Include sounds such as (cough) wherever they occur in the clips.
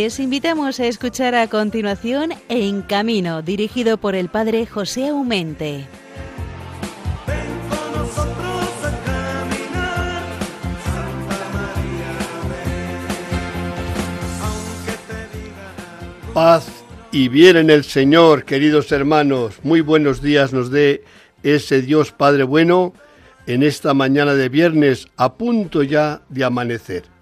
Les invitamos a escuchar a continuación En Camino, dirigido por el padre José Aumente. Paz y bien en el Señor, queridos hermanos. Muy buenos días nos dé ese Dios Padre bueno en esta mañana de viernes a punto ya de amanecer.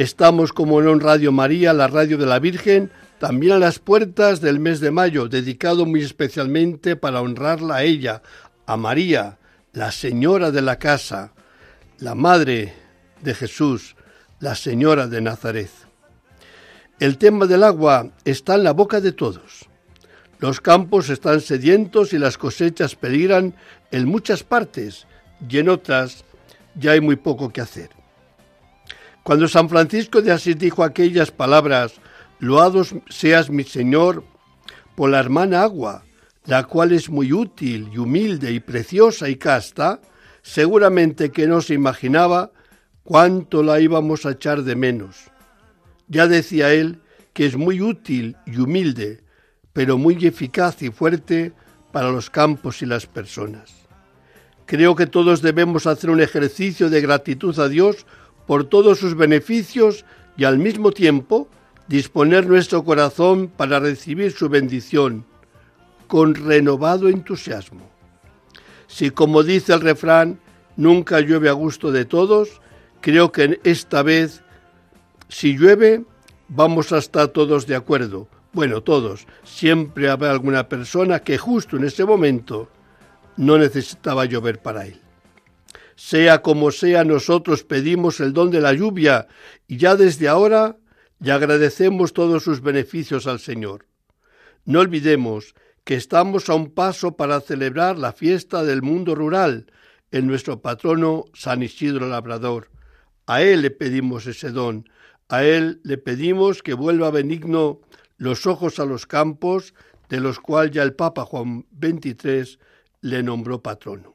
Estamos como en Radio María, la radio de la Virgen, también a las puertas del mes de mayo, dedicado muy especialmente para honrarla a ella, a María, la señora de la casa, la madre de Jesús, la señora de Nazaret. El tema del agua está en la boca de todos. Los campos están sedientos y las cosechas peligran en muchas partes y en otras ya hay muy poco que hacer. Cuando San Francisco de Asís dijo aquellas palabras, Loados seas mi Señor por la hermana agua, la cual es muy útil y humilde y preciosa y casta, seguramente que no se imaginaba cuánto la íbamos a echar de menos. Ya decía él que es muy útil y humilde, pero muy eficaz y fuerte para los campos y las personas. Creo que todos debemos hacer un ejercicio de gratitud a Dios por todos sus beneficios y al mismo tiempo disponer nuestro corazón para recibir su bendición con renovado entusiasmo. Si como dice el refrán, nunca llueve a gusto de todos, creo que esta vez, si llueve, vamos a estar todos de acuerdo. Bueno, todos. Siempre habrá alguna persona que justo en ese momento no necesitaba llover para él. Sea como sea, nosotros pedimos el don de la lluvia y ya desde ahora le agradecemos todos sus beneficios al Señor. No olvidemos que estamos a un paso para celebrar la fiesta del mundo rural en nuestro patrono San Isidro Labrador. A él le pedimos ese don, a él le pedimos que vuelva benigno los ojos a los campos, de los cuales ya el Papa Juan XXIII le nombró patrono.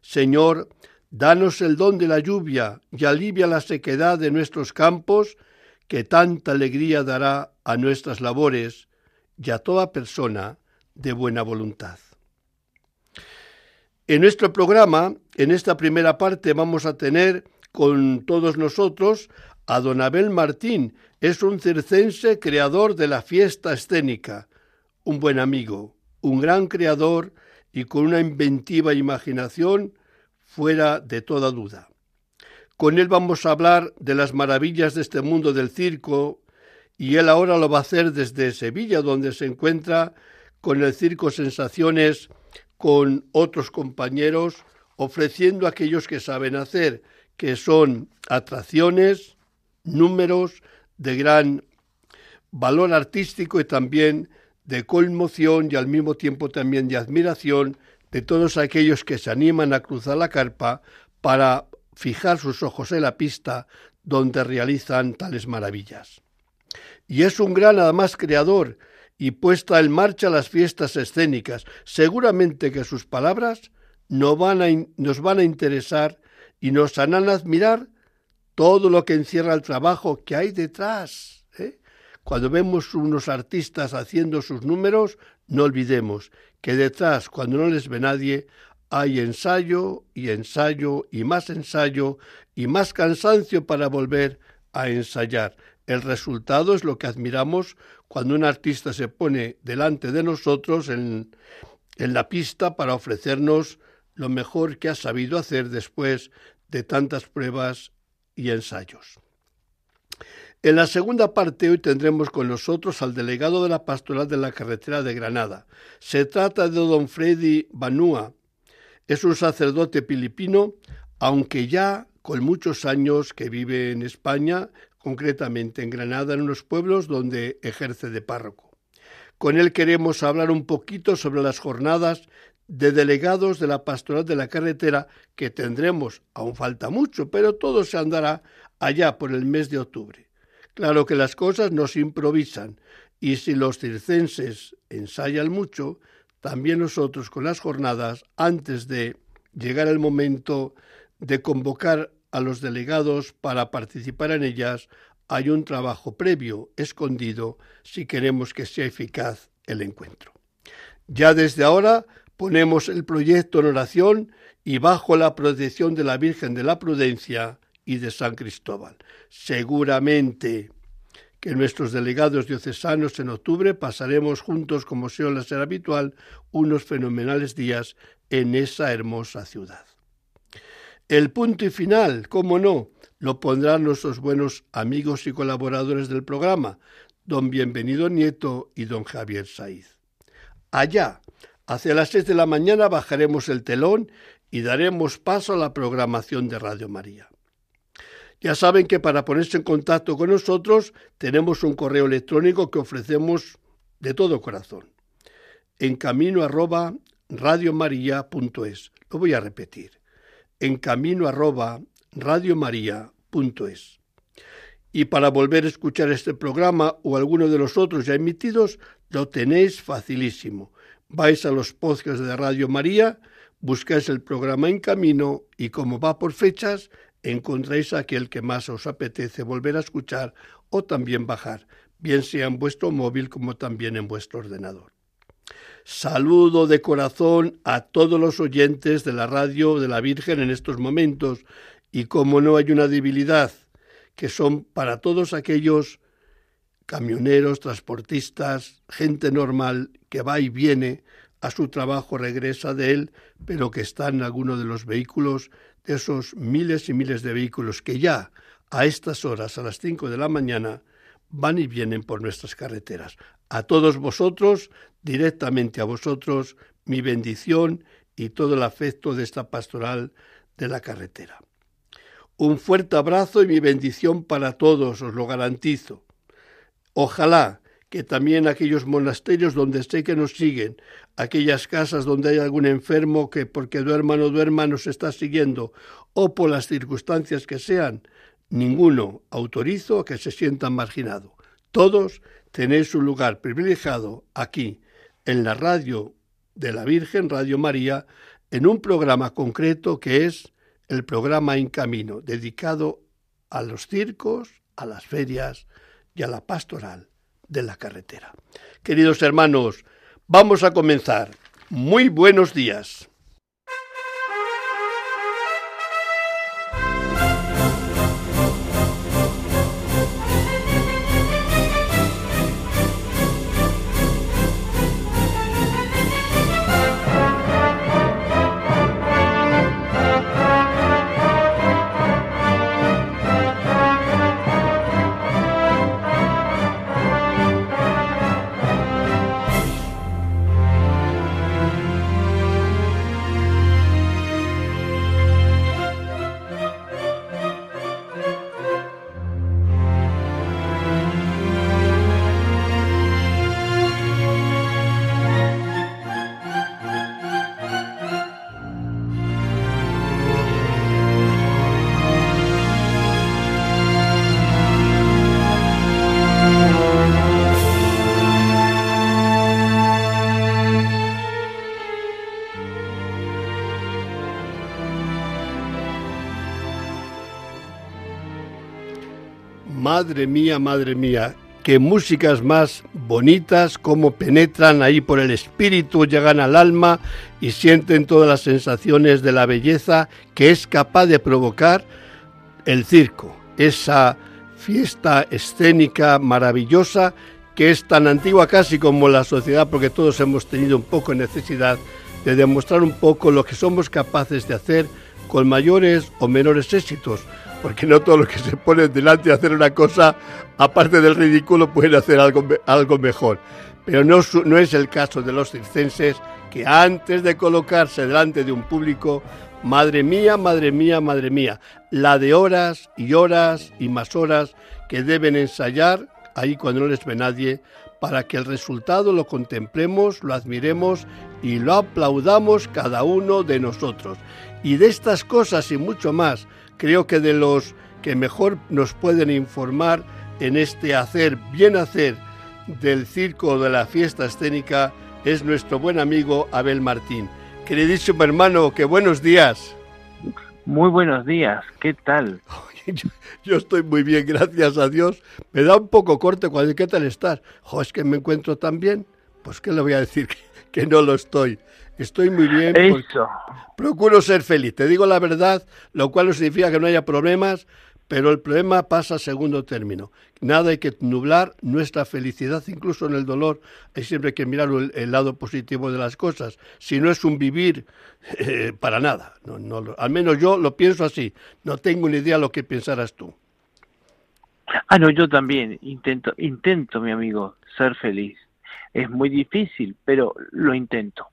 Señor, Danos el don de la lluvia y alivia la sequedad de nuestros campos, que tanta alegría dará a nuestras labores y a toda persona de buena voluntad. En nuestro programa, en esta primera parte, vamos a tener con todos nosotros a don Abel Martín. Es un circense creador de la fiesta escénica, un buen amigo, un gran creador y con una inventiva imaginación fuera de toda duda. Con él vamos a hablar de las maravillas de este mundo del circo y él ahora lo va a hacer desde Sevilla, donde se encuentra con el Circo Sensaciones, con otros compañeros, ofreciendo a aquellos que saben hacer, que son atracciones, números de gran valor artístico y también de conmoción y al mismo tiempo también de admiración de todos aquellos que se animan a cruzar la carpa para fijar sus ojos en la pista donde realizan tales maravillas. Y es un gran además creador y puesta en marcha las fiestas escénicas. Seguramente que sus palabras nos van a, nos van a interesar y nos harán admirar todo lo que encierra el trabajo que hay detrás. ¿eh? Cuando vemos unos artistas haciendo sus números, no olvidemos que detrás, cuando no les ve nadie, hay ensayo y ensayo y más ensayo y más cansancio para volver a ensayar. El resultado es lo que admiramos cuando un artista se pone delante de nosotros en, en la pista para ofrecernos lo mejor que ha sabido hacer después de tantas pruebas y ensayos. En la segunda parte hoy tendremos con nosotros al delegado de la pastoral de la carretera de Granada. Se trata de don Freddy Banúa. Es un sacerdote filipino, aunque ya con muchos años que vive en España, concretamente en Granada, en unos pueblos donde ejerce de párroco. Con él queremos hablar un poquito sobre las jornadas de delegados de la pastoral de la carretera que tendremos, aún falta mucho, pero todo se andará allá por el mes de octubre. Claro que las cosas no se improvisan y si los circenses ensayan mucho, también nosotros con las jornadas, antes de llegar el momento de convocar a los delegados para participar en ellas, hay un trabajo previo, escondido, si queremos que sea eficaz el encuentro. Ya desde ahora ponemos el proyecto en oración y bajo la protección de la Virgen de la Prudencia y de San Cristóbal. Seguramente que nuestros delegados diocesanos en octubre pasaremos juntos, como suele ser habitual, unos fenomenales días en esa hermosa ciudad. El punto y final, cómo no, lo pondrán nuestros buenos amigos y colaboradores del programa, don Bienvenido Nieto y don Javier Saiz. Allá, hacia las seis de la mañana, bajaremos el telón y daremos paso a la programación de Radio María. Ya saben que para ponerse en contacto con nosotros tenemos un correo electrónico que ofrecemos de todo corazón. En camino arroba radiomaria.es. Lo voy a repetir. En camino arroba radiomaria.es. Y para volver a escuchar este programa o alguno de los otros ya emitidos, lo tenéis facilísimo. Vais a los podcasts de Radio María, buscáis el programa en camino y como va por fechas, encontráis aquel que más os apetece volver a escuchar o también bajar, bien sea en vuestro móvil como también en vuestro ordenador. Saludo de corazón a todos los oyentes de la radio de la Virgen en estos momentos y como no hay una debilidad, que son para todos aquellos camioneros, transportistas, gente normal que va y viene a su trabajo, regresa de él, pero que está en alguno de los vehículos esos miles y miles de vehículos que ya a estas horas, a las 5 de la mañana, van y vienen por nuestras carreteras. A todos vosotros, directamente a vosotros, mi bendición y todo el afecto de esta pastoral de la carretera. Un fuerte abrazo y mi bendición para todos, os lo garantizo. Ojalá que también aquellos monasterios donde sé que nos siguen, aquellas casas donde hay algún enfermo que porque duerma o no duerma nos está siguiendo, o por las circunstancias que sean, ninguno autorizo a que se sientan marginado. Todos tenéis un lugar privilegiado aquí, en la radio de la Virgen, Radio María, en un programa concreto que es el programa En Camino, dedicado a los circos, a las ferias y a la pastoral de la carretera. Queridos hermanos, vamos a comenzar. Muy buenos días. Madre mía, madre mía, qué músicas más bonitas, cómo penetran ahí por el espíritu, llegan al alma y sienten todas las sensaciones de la belleza que es capaz de provocar el circo, esa fiesta escénica maravillosa que es tan antigua casi como la sociedad, porque todos hemos tenido un poco necesidad de demostrar un poco lo que somos capaces de hacer con mayores o menores éxitos, porque no todos los que se ponen delante de hacer una cosa, aparte del ridículo, pueden hacer algo, algo mejor. Pero no, no es el caso de los circenses que antes de colocarse delante de un público, madre mía, madre mía, madre mía, la de horas y horas y más horas que deben ensayar ahí cuando no les ve nadie, para que el resultado lo contemplemos, lo admiremos y lo aplaudamos cada uno de nosotros. Y de estas cosas y mucho más creo que de los que mejor nos pueden informar en este hacer, bien hacer del circo de la fiesta escénica es nuestro buen amigo Abel Martín. Queridísimo hermano, que buenos días. Muy buenos días, ¿qué tal? Yo, estoy muy bien, gracias a Dios. Me da un poco corte cuando ¿qué tal estás? Jo, es que me encuentro tan bien. Pues qué le voy a decir (laughs) que, no lo estoy. Estoy muy bien. Eso. Procuro ser feliz. Te digo la verdad, lo cual no significa que no haya problemas, pero el problema pasa a segundo término. Nada hay que nublar nuestra felicidad, incluso en el dolor. Hay siempre que mirar el, lado positivo de las cosas. Si no es un vivir, (laughs) eh, para nada. No, al menos yo lo pienso así. No tengo ni idea lo que pensarás tú. Ah, no, yo también intento, intento, mi amigo, ser feliz. Es muy difícil, pero lo intento.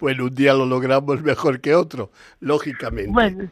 Bueno, un día lo logramos mejor que otro, lógicamente. Bueno.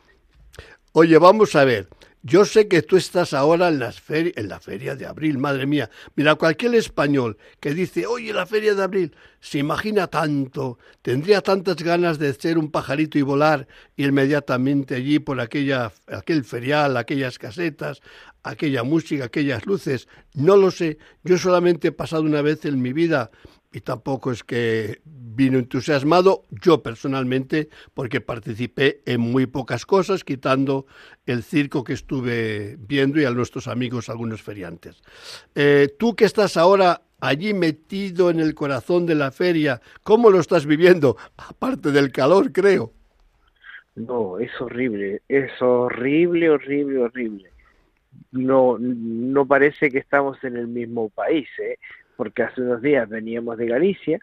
Oye, vamos a ver. Yo sé que tú estás ahora en, las en la feria de abril, madre mía. Mira, cualquier español que dice, oye, la feria de abril, se imagina tanto, tendría tantas ganas de ser un pajarito y volar inmediatamente allí por aquella, aquel ferial, aquellas casetas, aquella música, aquellas luces. No lo sé, yo solamente he pasado una vez en mi vida y tampoco es que vino entusiasmado yo personalmente porque participé en muy pocas cosas quitando el circo que estuve viendo y a nuestros amigos algunos feriantes. Eh, tú que estás ahora allí metido en el corazón de la feria, ¿cómo lo estás viviendo? Aparte del calor, creo. No, es horrible, es horrible, horrible, horrible. No, no parece que estamos en el mismo país, ¿eh? Porque hace unos días veníamos de Galicia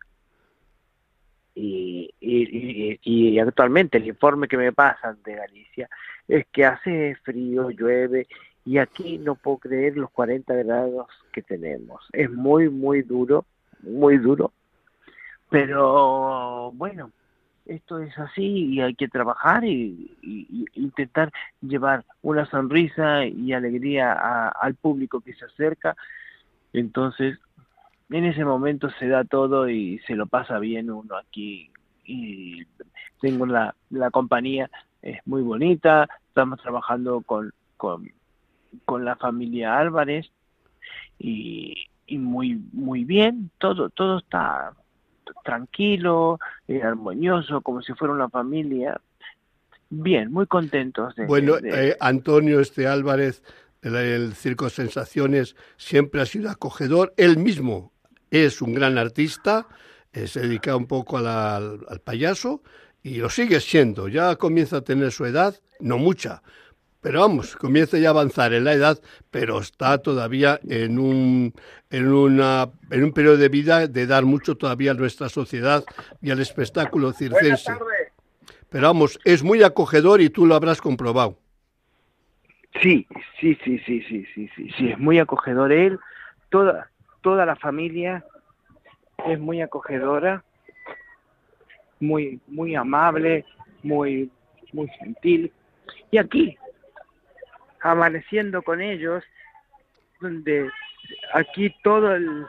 y, y, actualmente el informe que me pasan de Galicia es que hace frío, llueve y aquí no puedo creer los 40 grados que tenemos. Es muy, muy duro, muy duro, pero bueno, esto es así y hay que trabajar y, intentar llevar una sonrisa y alegría al público que se acerca. Entonces, en ese momento se da todo y se lo pasa bien uno aquí. Y tengo la, la compañía, es muy bonita, estamos trabajando con, con, con la familia Álvarez y, y muy, muy bien, todo, todo está tranquilo, eh, armonioso, como si fuera una familia. Bien, muy contentos. De, bueno, eh, Antonio este Álvarez, el, Circo Sensaciones, siempre ha sido acogedor. Él mismo es un gran artista, eh, se dedica un poco al, payaso y lo sigue siendo. Ya comienza a tener su edad, no mucha, pero vamos, comienza ya a avanzar en la edad, pero está todavía en un, en, una, en un periodo de vida de dar mucho todavía a nuestra sociedad y al espectáculo circense. Pero vamos, es muy acogedor y tú lo habrás comprobado. Sí, sí, sí, sí, sí, sí, sí, sí, es muy acogedor él, toda, toda la familia es muy acogedora, muy, muy amable, muy, muy gentil. Y aquí, amaneciendo con ellos, donde aquí todo el,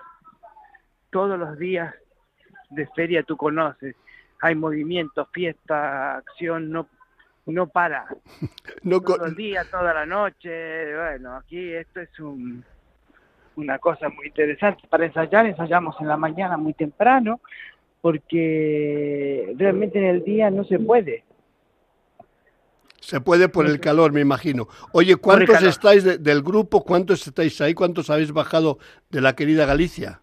todos los días de feria tú conoces, hay movimiento, fiesta, acción, no, no para. (laughs) No todo el día, toda la noche, bueno, aquí esto es un una cosa muy interesante. Para ensayar, ensayamos en la mañana muy temprano, porque realmente en el día no se puede. Se puede por el calor, me imagino. Oye, ¿cuántos estáis del grupo? ¿Cuántos estáis ahí? ¿Cuántos habéis bajado de la querida Galicia?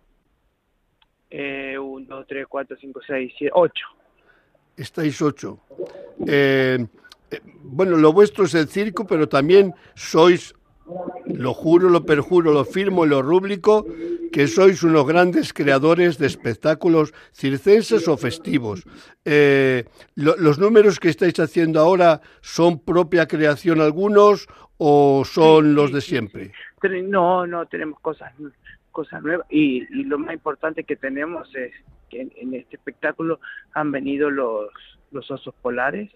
Eh, uno, tres, cuatro, cinco, seis, siete, ocho. Estáis ocho. Eh, eh, bueno, lo vuestro es el circo, pero también sois lo juro, lo perjuro, lo firmo y lo rúbrico, que sois unos grandes creadores de espectáculos circenses o festivos. Eh, ¿Los números que estáis haciendo ahora son propia creación algunos o son los de siempre? No, no, tenemos cosas, cosas nuevas y, lo más importante que tenemos es que en, este espectáculo han venido los, los osos polares,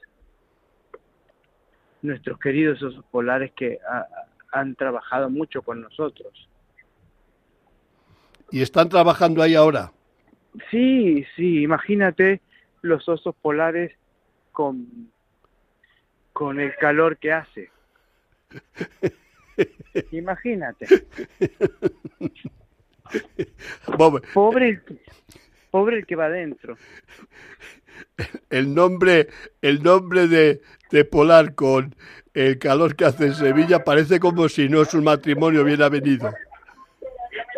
nuestros queridos osos polares que han trabajado mucho con nosotros. ¿Y están trabajando ahí ahora? Sí, sí, imagínate los osos polares con, con el calor que hace. (laughs) Imagínate. Pobre, pobre el que va adentro. El nombre, el nombre de, de Polar con el calor que hace en Sevilla parece como si no es un matrimonio bien avenido.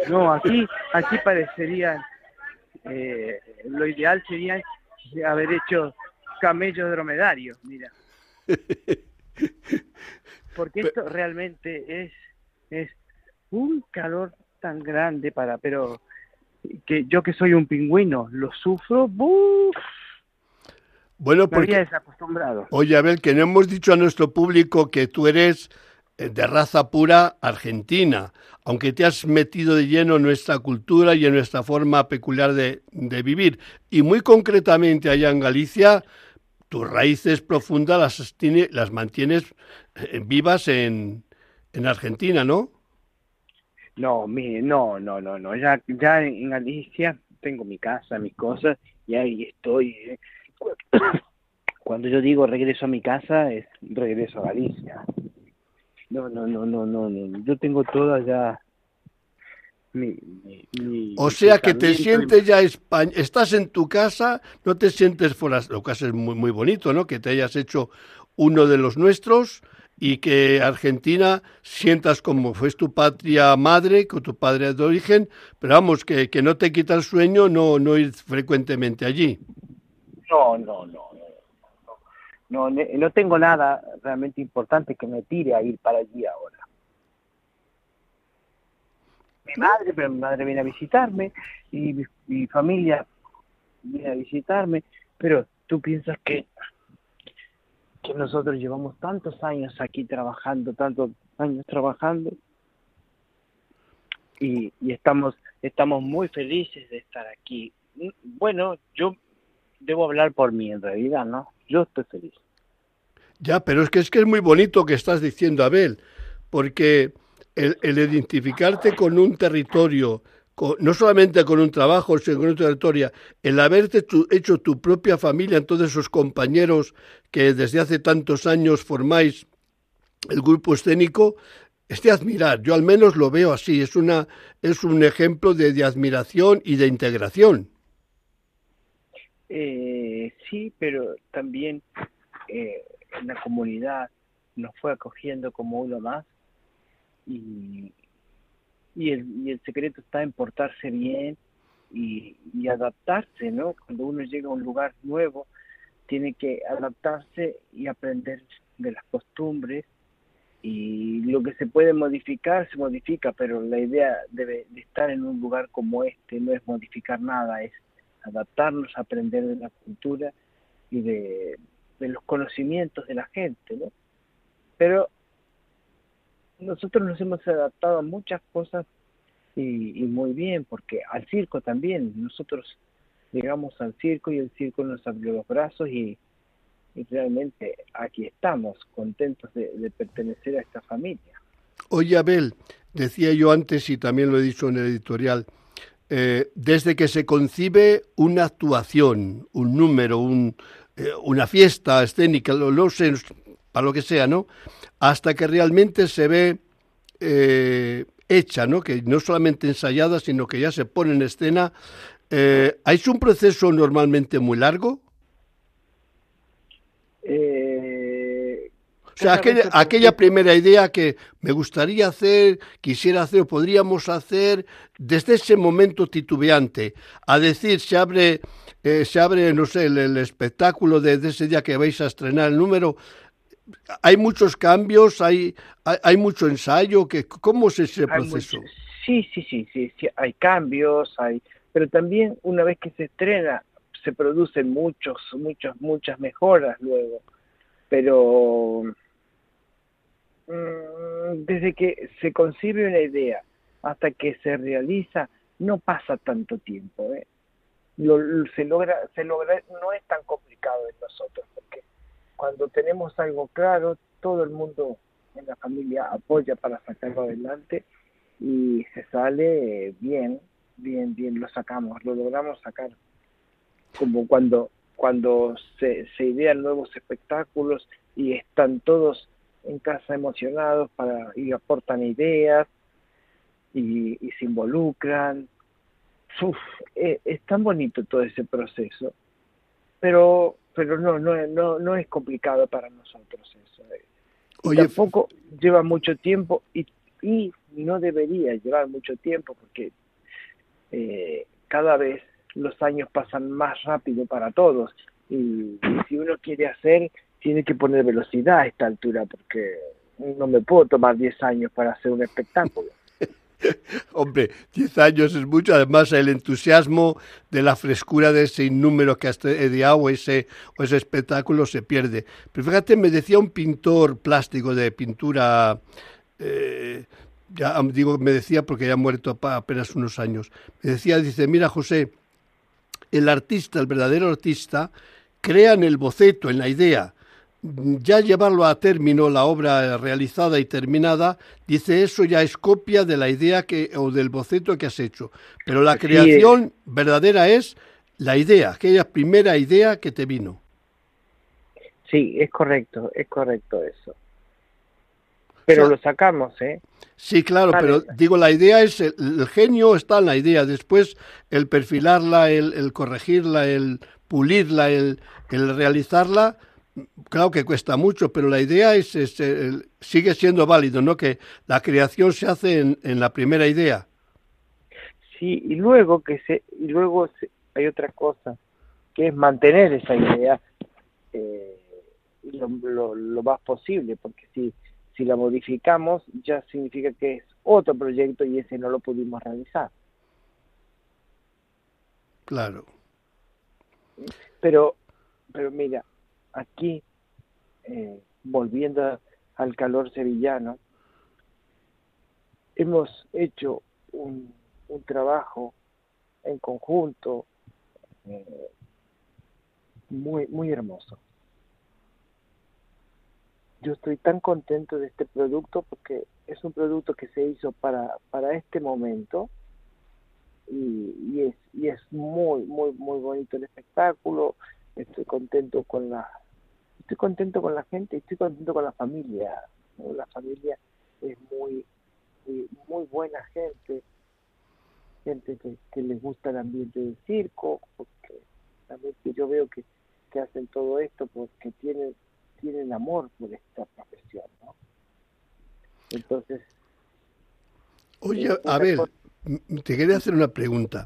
No, aquí, aquí parecería, eh, lo ideal sería haber hecho camellos dromedarios, mira. Porque esto realmente es, es un calor tan grande para, pero que yo que soy un pingüino, lo sufro, ¡buf! Bueno, porque... desacostumbrado. Oye, Abel, que no hemos dicho a nuestro público que tú eres eh, de raza pura argentina, aunque te has metido de lleno en nuestra cultura y en nuestra forma peculiar de, vivir. Y muy concretamente allá en Galicia, tus raíces profundas las, las mantienes eh, vivas en, en Argentina, ¿no? No, mire, no, no, no, no. Ya, ya en Galicia tengo mi casa, mis cosas, y ahí estoy. Eh. (coughs) Cuando yo digo regreso a mi casa, es regreso a Galicia. No, no, no, no, no, no. Yo tengo toda ya o sea que te sientes ya España, estás en tu casa, no te sientes fuera, lo que es muy, muy bonito, ¿no? Que te hayas hecho uno de los nuestros y que Argentina sientas como fue tu patria madre, con tu padre de origen, pero vamos, que, que no te quita el sueño no, no ir frecuentemente allí. No, no, no, no, no, no tengo nada realmente importante que me tire a ir para allí ahora. Mi madre, pero mi madre viene a visitarme y mi, familia viene a visitarme, pero tú piensas que que nosotros llevamos tantos años aquí trabajando, tantos años trabajando y, y, estamos estamos muy felices de estar aquí. Bueno, yo debo hablar por mí en realidad, ¿no? Yo estoy feliz. Ya, pero es que es que es muy bonito que estás diciendo, Abel, porque el, el identificarte con un territorio, no solamente con un trabajo, sino con una territorio, el haberte hecho tu propia familia, en todos esos compañeros que desde hace tantos años formáis el grupo escénico, es de admirar. Yo al menos lo veo así. Es, una, es un ejemplo de, admiración y de integración. Eh, sí, pero también eh, la comunidad nos fue acogiendo como uno más y, y, el, y el secreto está en portarse bien y, adaptarse, ¿no? Cuando uno llega a un lugar nuevo, tiene que adaptarse y aprender de las costumbres y lo que se puede modificar se modifica, pero la idea de estar en un lugar como este no es modificar nada, es adaptarnos, aprender de la cultura y de, los conocimientos de la gente, ¿no? Pero nosotros nos hemos adaptado a muchas cosas y, muy bien, porque al circo también, nosotros llegamos al circo y el circo nos abrió los brazos y, realmente aquí estamos, contentos de, pertenecer a esta familia. Oye, Abel, decía yo antes y también lo he dicho en el editorial, eh, desde que se concibe una actuación, un número, un, eh, una fiesta escénica, lo, sé, para lo que sea, ¿no? Hasta que realmente se ve eh, hecha, ¿no? Que no solamente ensayada, sino que ya se pone en escena. Eh, ¿Hay un proceso normalmente muy largo? O sea, aquella, primera idea que me gustaría hacer, quisiera hacer, o podríamos hacer, desde ese momento titubeante, a decir, se abre, eh, se abre no sé, el, espectáculo de, ese día que vais a estrenar el número, hay muchos cambios, hay, hay, mucho ensayo, que, ¿cómo es ese proceso? sí, sí, sí, sí, sí, hay cambios, hay, pero también una vez que se estrena, se producen muchos, muchos, muchas mejoras luego, pero Mm, desde que se concibe una idea hasta que se realiza, no pasa tanto tiempo. ¿eh? se logra, se logra, no es tan complicado en nosotros, porque cuando tenemos algo claro, todo el mundo en la familia apoya para sacarlo adelante y se sale bien, bien, bien, lo sacamos, lo logramos sacar. Como cuando, cuando se, se idean nuevos espectáculos y están todos en casa emocionados para y aportan ideas y, se involucran. Eh, es, tan bonito todo ese proceso, pero pero no no no no es complicado para nosotros eso. Eh. tampoco lleva mucho tiempo y, y no debería llevar mucho tiempo porque eh, cada vez los años pasan más rápido para todos y, si uno quiere hacer tiene que poner velocidad a esta altura porque no me puedo tomar 10 años para hacer un espectáculo. (laughs) Hombre, 10 años es mucho, además el entusiasmo de la frescura de ese innúmero que has ediado o ese, o ese espectáculo se pierde. Pero fíjate, me decía un pintor plástico de pintura, eh, ya digo, me decía porque ya ha muerto apenas unos años, me decía, dice, mira José, el artista, el verdadero artista, crea en el boceto, en la idea, ya llevarlo a término la obra realizada y terminada, dice eso ya es copia de la idea que o del boceto que has hecho. Pero la creación verdadera es la idea, aquella primera idea que te vino. Sí, es correcto, es correcto eso. Pero lo sacamos, ¿eh? Sí, claro, pero digo, la idea es, el, genio está en la idea, después el perfilarla, el, el corregirla, el pulirla, el, el realizarla, claro que cuesta mucho, pero la idea es, sigue siendo válido, ¿no? Que la creación se hace en, la primera idea. Sí, y luego que se, y luego hay otra cosa que es mantener esa idea eh, lo, lo, más posible, porque si si la modificamos ya significa que es otro proyecto y ese no lo pudimos realizar. Claro. Pero, pero mira, aquí, eh, volviendo al calor sevillano, hemos hecho un, trabajo en conjunto eh, muy, muy hermoso. Yo estoy tan contento de este producto porque es un producto que se hizo para, para este momento y, y, es, y es muy, muy, muy bonito el espectáculo. Estoy contento con la, estoy contento con la gente, estoy contento con la familia. La familia es muy, muy, buena gente, gente que, que, les gusta el ambiente del circo, porque también que yo veo que, que hacen todo esto porque tienen, tienen amor por esta profesión, ¿no? Entonces... Oye, eh, a ver, te quería hacer una pregunta.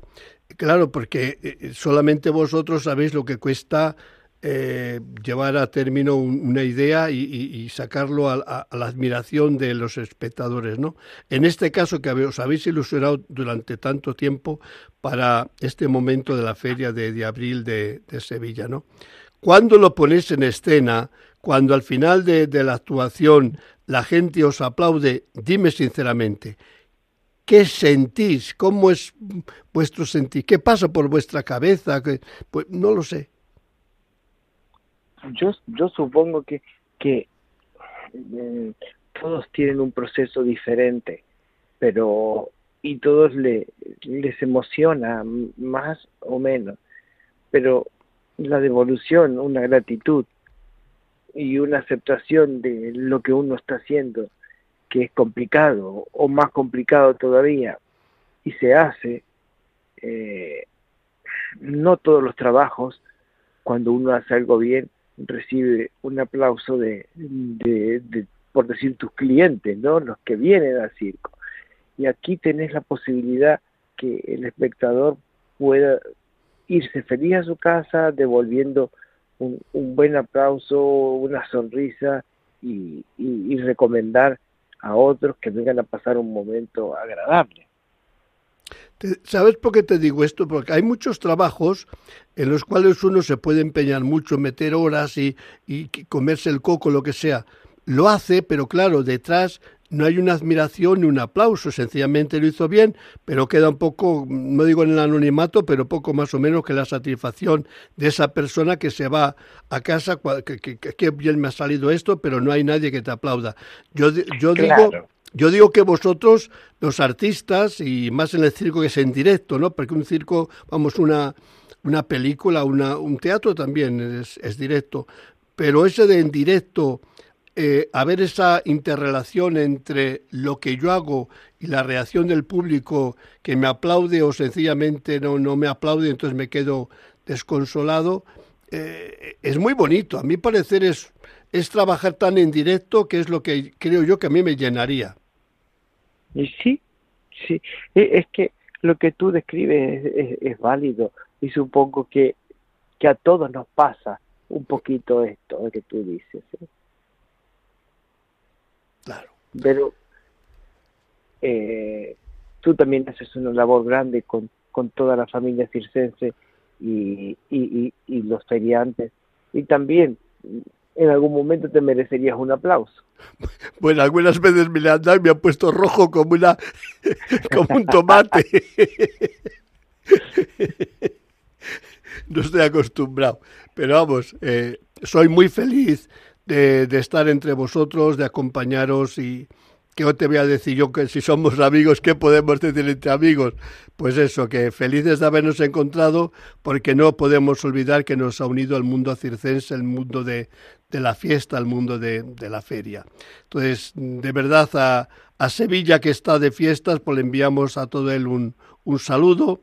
Claro, porque eh, solamente vosotros sabéis lo que cuesta eh, llevar a término una idea y, sacarlo a, la admiración de los espectadores, ¿no? En este caso que os habéis ilusionado durante tanto tiempo para este momento de la feria de, abril de, Sevilla, ¿no? Cuando lo ponéis en escena, cuando al final de, de la actuación la gente os aplaude, dime sinceramente, ¿Qué sentís? ¿Cómo es vuestro sentir? ¿Qué pasa por vuestra cabeza? Pues no lo sé yo, yo supongo que, que eh, todos tienen un proceso diferente, pero y todos le, les emociona más o menos, pero la devolución, una gratitud y una aceptación de lo que uno está haciendo, que es complicado o más complicado todavía, y se hace, eh, no todos los trabajos, cuando uno hace algo bien, recibe un aplauso de, de, por decir, tus clientes, ¿no? Los que vienen al circo. Y aquí tenés la posibilidad que el espectador pueda irse feliz a su casa, devolviendo un, un buen aplauso, una sonrisa y, y recomendar a otros que vengan a pasar un momento agradable. ¿Sabes por qué te digo esto? Porque hay muchos trabajos en los cuales uno se puede empeñar mucho, meter horas y, comerse el coco, lo que sea. Lo hace, pero claro, detrás no hay una admiración ni un aplauso, sencillamente lo hizo bien, pero queda un poco, no digo en el anonimato, pero poco más o menos que la satisfacción de esa persona que se va a casa, que, que, bien me ha salido esto, pero no hay nadie que te aplauda. Yo, yo digo yo digo que vosotros, los artistas, y más en el circo que es en directo, ¿no? Porque un circo, vamos, una, una película, una, un teatro también es, es directo. Pero ese de en directo, eh, haber esa interrelación entre lo que yo hago y la reacción del público que me aplaude o sencillamente no, no me aplaude, entonces me quedo desconsolado, eh, es muy bonito. A mi parecer es, es trabajar tan en directo que es lo que creo yo que a mí me llenaría. Y sí, sí, e, es que lo que tú describes es, válido y supongo que, que a todos nos pasa un poquito esto que tú dices. ¿eh? Claro. Pero eh, tú también haces una labor grande con, con toda la familia circense y, y, y, los feriantes. Y también en algún momento te merecerías un aplauso. Bueno, algunas veces me le han dado y me han puesto rojo como una (laughs) como un tomate. (laughs) No estoy acostumbrado, pero vamos, eh, soy muy feliz de, de, estar entre vosotros, de acompañaros y, ¿Qué te voy a decir yo que si somos amigos, qué podemos decir entre amigos? Pues eso, que felices de habernos encontrado, porque no podemos olvidar que nos ha unido el mundo circense, el mundo de, de la fiesta, el mundo de, de, la feria. Entonces, de verdad, a, a, Sevilla, que está de fiestas, pues le enviamos a todo él un, un saludo.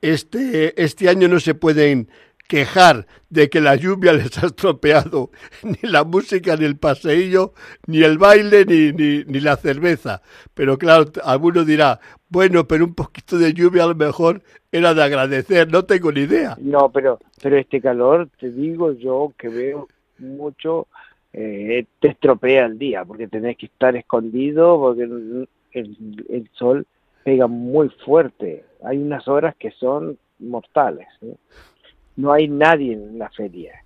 Este, este año no se pueden quejar de que la lluvia (laughs) les ha estropeado ni la música, ni el paseillo, ni el baile, ni, ni, ni, la cerveza. Pero claro, alguno dirá, bueno, pero un poquito de lluvia a lo mejor era de agradecer, no tengo ni idea. No, pero, pero este calor, te digo yo que veo mucho, eh, te estropea el día, porque tenés que estar escondido, porque el, el, sol pega muy fuerte. Hay unas horas que son mortales. No hay nadie en la feria.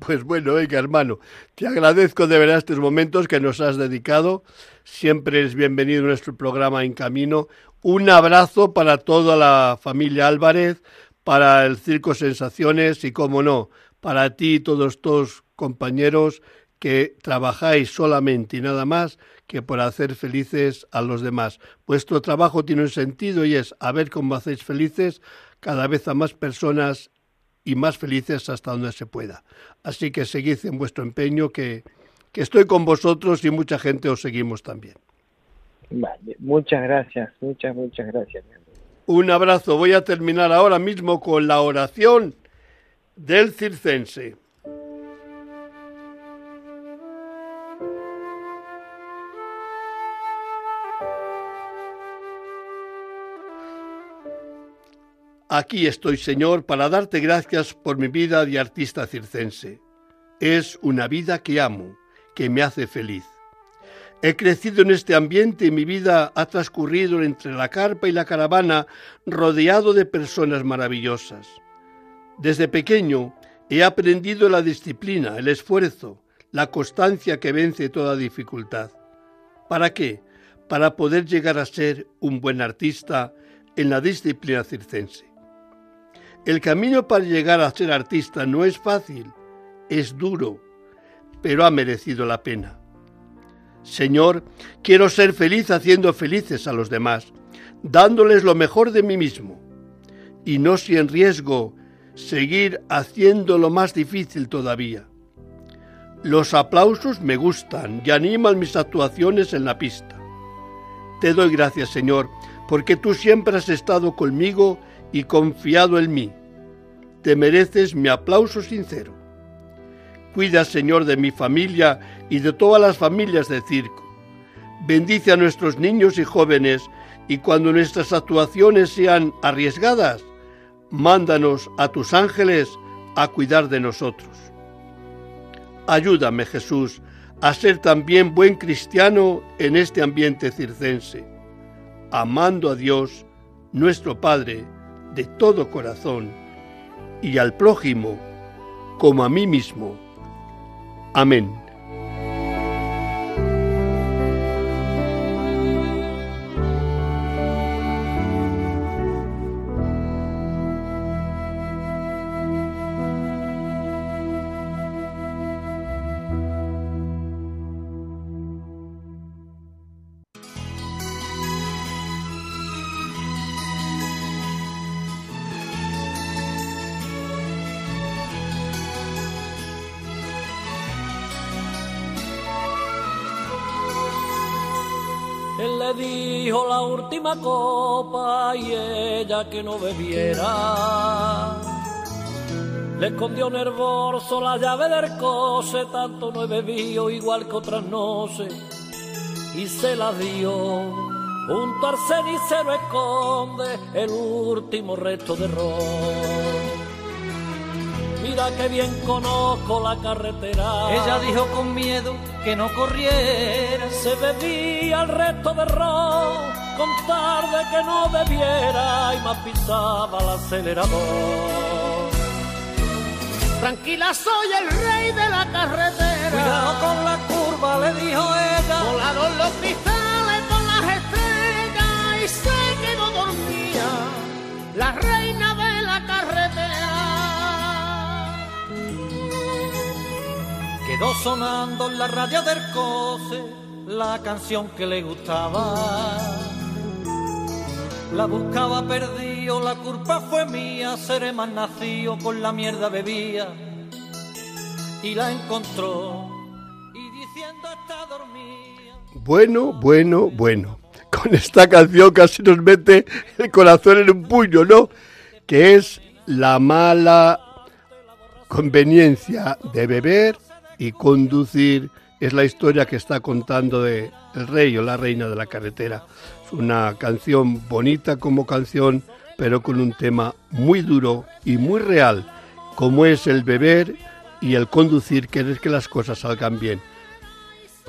Pues bueno, oiga hermano, te agradezco de verdad estos momentos que nos has dedicado. Siempre es bienvenido a nuestro programa En Camino. Un abrazo para toda la familia Álvarez, para el Circo Sensaciones y, como no, para ti y todos tus compañeros que trabajáis solamente y nada más que por hacer felices a los demás. Vuestro trabajo tiene un sentido y es a ver cómo hacéis felices cada vez a más personas y más felices hasta donde se pueda. Así que seguid en vuestro empeño, que, que estoy con vosotros y mucha gente os seguimos también. Vale, muchas gracias, muchas, muchas gracias. Un abrazo. Voy a terminar ahora mismo con la oración del circense. Aquí estoy, Señor, para darte gracias por mi vida de artista circense. Es una vida que amo, que me hace feliz. He crecido en este ambiente y mi vida ha transcurrido entre la carpa y la caravana rodeado de personas maravillosas. Desde pequeño he aprendido la disciplina, el esfuerzo, la constancia que vence toda dificultad. ¿Para qué? Para poder llegar a ser un buen artista en la disciplina circense. El camino para llegar a ser artista no es fácil, es duro, pero ha merecido la pena. Señor, quiero ser feliz haciendo felices a los demás, dándoles lo mejor de mí mismo, y no si en riesgo seguir haciendo lo más difícil todavía. Los aplausos me gustan y animan mis actuaciones en la pista. Te doy gracias, Señor, porque tú siempre has estado conmigo y confiado en mí. Te mereces mi aplauso sincero. Cuida, Señor, de mi familia y de todas las familias del circo. Bendice a nuestros niños y jóvenes y cuando nuestras actuaciones sean arriesgadas, mándanos a tus ángeles a cuidar de nosotros. Ayúdame, Jesús, a ser también buen cristiano en este ambiente circense, amando a Dios, nuestro Padre, de todo corazón y al prójimo como a mí mismo. Amén. Copa y ella que no bebiera. Le escondió en el la llave del coche, tanto no he bebido igual que otras noches, y se la dio. Junto al cenicero esconde el último resto de ron. Mira que bien conozco la carretera. Ella dijo con miedo que no corriera. Se bebía el resto de ron, con tarde que no bebiera y más pisaba el acelerador. Tranquila, soy el rey de la carretera. Cuidado con la curva, le dijo ella. Volaron los cristales con las estrellas y se quedó dormida la reina de la carretera. Quedó sonando en la radio del coche la canción que le gustaba. La buscaba perdido, la culpa fue mía, seré más nacido, con la mierda bebía. Y la encontró, y diciendo está dormida. Bueno, bueno, bueno. Con esta canción casi nos mete el corazón en un puño, ¿no? Que es la mala conveniencia de beber y conducir. Es la historia que está contando de el rey o la reina de la carretera. Es una canción bonita como canción, pero con un tema muy duro y muy real, como es el beber y el conducir, querer que las cosas salgan bien.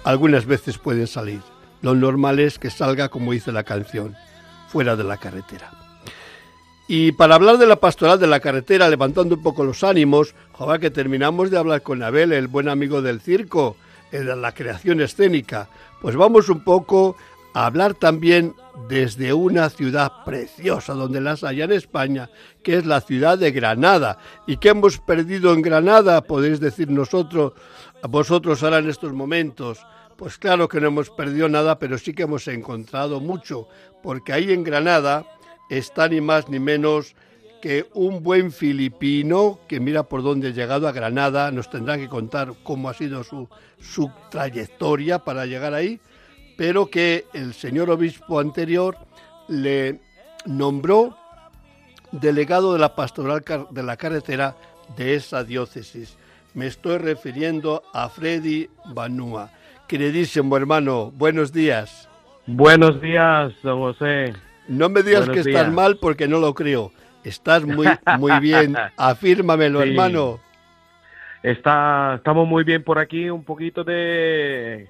Algunas veces pueden salir. Lo normal es que salga como dice la canción, fuera de la carretera. Y para hablar de la pastoral de la carretera, levantando un poco los ánimos, joder, que terminamos de hablar con Abel, el buen amigo del circo, de la creación escénica, pues vamos un poco a hablar también desde una ciudad preciosa donde las hay en España, que es la ciudad de Granada. ¿Y qué hemos perdido en Granada? Podéis decir nosotros, vosotros ahora en estos momentos. Pues claro que no hemos perdido nada, pero sí que hemos encontrado mucho, porque ahí en Granada está ni más ni menos que un buen filipino que mira por dónde ha llegado a Granada, nos tendrá que contar cómo ha sido su, su trayectoria para llegar ahí, pero que el señor obispo anterior le nombró delegado de la pastoral de la carretera de esa diócesis. Me estoy refiriendo a Freddy Banúa. Queridísimo hermano, buenos días. Buenos días, don José. No me digas que estás mal porque no lo creo. Estás muy, muy bien. (laughs) Afírmamelo, sí. hermano. Está, estamos muy bien por aquí, un poquito de,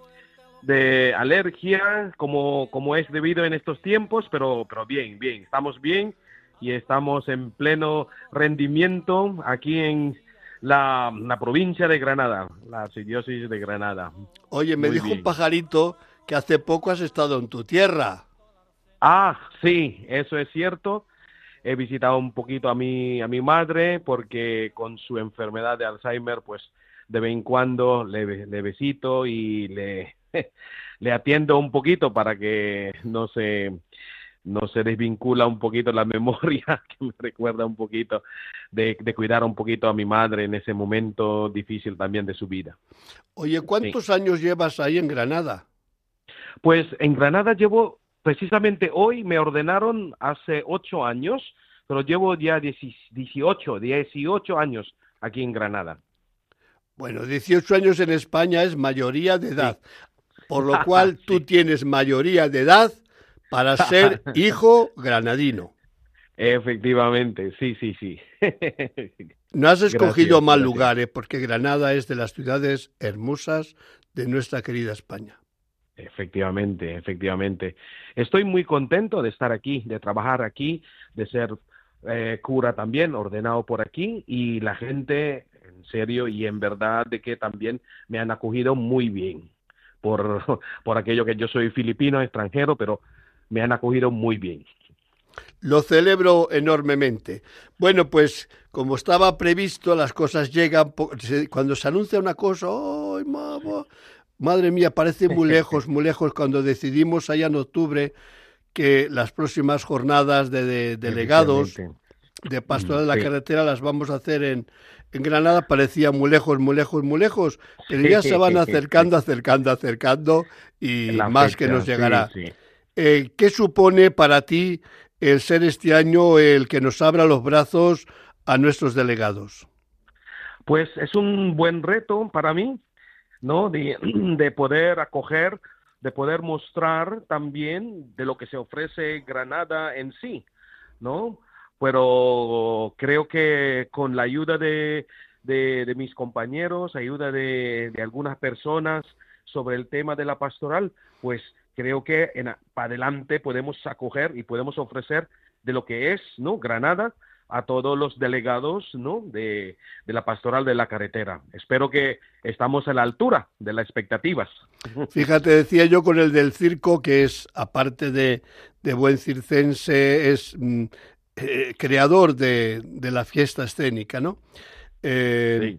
de alergia, como, como es debido en estos tiempos, pero, pero bien, bien, estamos bien y estamos en pleno rendimiento aquí en la, la provincia de Granada, la archidiócesis de Granada. Oye, me Muy dijo bien. un pajarito que hace poco has estado en tu tierra. Ah, sí, eso es cierto. He visitado un poquito a mi, a mi madre porque con su enfermedad de Alzheimer, pues de vez en cuando le, le visito y le, (laughs) le atiendo un poquito para que no se, no se desvincula un poquito la (laughs) memoria, que me recuerda un poquito de, de cuidar un poquito a mi madre en ese momento difícil también de su vida. Oye, ¿cuántos años llevas ahí en Granada? Pues en Granada llevo, precisamente hoy me ordenaron hace ocho años, pero llevo ya 18, 18 años aquí en Granada. Bueno, 18 años en España es mayoría de edad, por lo (laughs) cual tú tienes mayoría de edad para ser (laughs) hijo granadino. Efectivamente, sí, sí, sí. No has (laughs) escogido Gracias, mal lugar, ¿eh? porque Granada es de las ciudades hermosas de nuestra querida España. Efectivamente, efectivamente. Estoy muy contento de estar aquí, de trabajar aquí, de ser eh, cura también, ordenado por aquí, y la gente, en serio y en verdad, de que también me han acogido muy bien, por, (laughs) por aquello que yo soy filipino, extranjero, pero me han acogido muy bien. Lo celebro enormemente. Bueno, pues como estaba previsto, las cosas llegan. Cuando se anuncia una cosa, ¡ay, mamá! Madre mía, parece muy (laughs) lejos, muy lejos cuando decidimos allá en octubre que las próximas jornadas de, de delegados de Pastoral de la Sí. Carretera las vamos a hacer en, en Granada. Parecía muy lejos, muy lejos, muy lejos, pero ya se van acercando, acercando, acercando y La más que nos llegará. Eh, ¿Qué supone para ti el ser este año el que nos abra los brazos a nuestros delegados? Pues es un buen reto para mí, ¿no? De, (clears throat) de poder acoger, de poder mostrar también de lo que se ofrece Granada en sí, ¿no? Pero creo que con la ayuda de, de, mis compañeros, ayuda de, de, algunas personas sobre el tema de la pastoral, pues creo que en, para adelante podemos acoger y podemos ofrecer de lo que es, ¿no? Granada a todos los delegados ¿no? de, la pastoral de la carretera. Espero que estamos a la altura de las expectativas. (laughs) Fíjate, decía yo con el del circo, que es, aparte de, de buen circense, es mm, eh, creador de, de, la fiesta escénica, ¿no? Eh,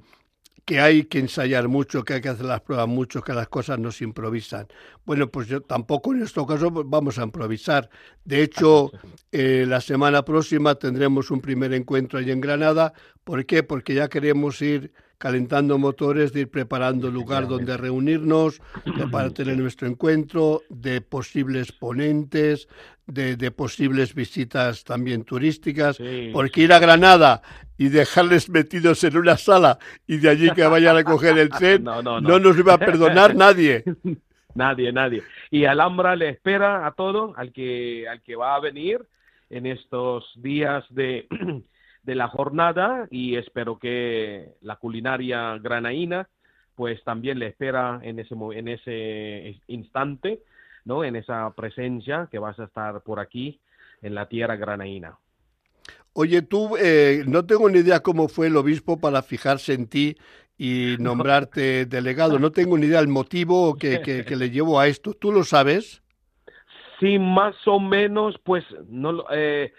que hay que ensayar mucho, que hay que hacer las pruebas mucho, que las cosas no se improvisan. Bueno, pues yo tampoco en este caso vamos a improvisar. De hecho, eh, la semana próxima tendremos un primer encuentro allí en Granada. ¿Por qué? Porque ya queremos ir calentando motores, de ir preparando lugar donde reunirnos, para tener nuestro encuentro, de posibles ponentes, de, de posibles visitas también turísticas, porque ir a Granada y dejarles metidos en una sala y de allí que vayan a coger el (laughs) tren, no, no, no. no nos iba a perdonar nadie. (laughs) Nadie, nadie. Y Alhambra le espera a todo, al que, al que va a venir en estos días de (clears throat) de la jornada y espero que la culinaria granaína pues también le espera en ese, en ese instante, ¿no? En esa presencia que vas a estar por aquí en la tierra granaína. Oye, tú, eh, no tengo ni idea cómo fue el obispo para fijarse en ti y (laughs) nombrarte delegado. No tengo ni idea el motivo que, que, le llevó a esto. ¿Tú lo sabes? Sí, más o menos, pues no, eh,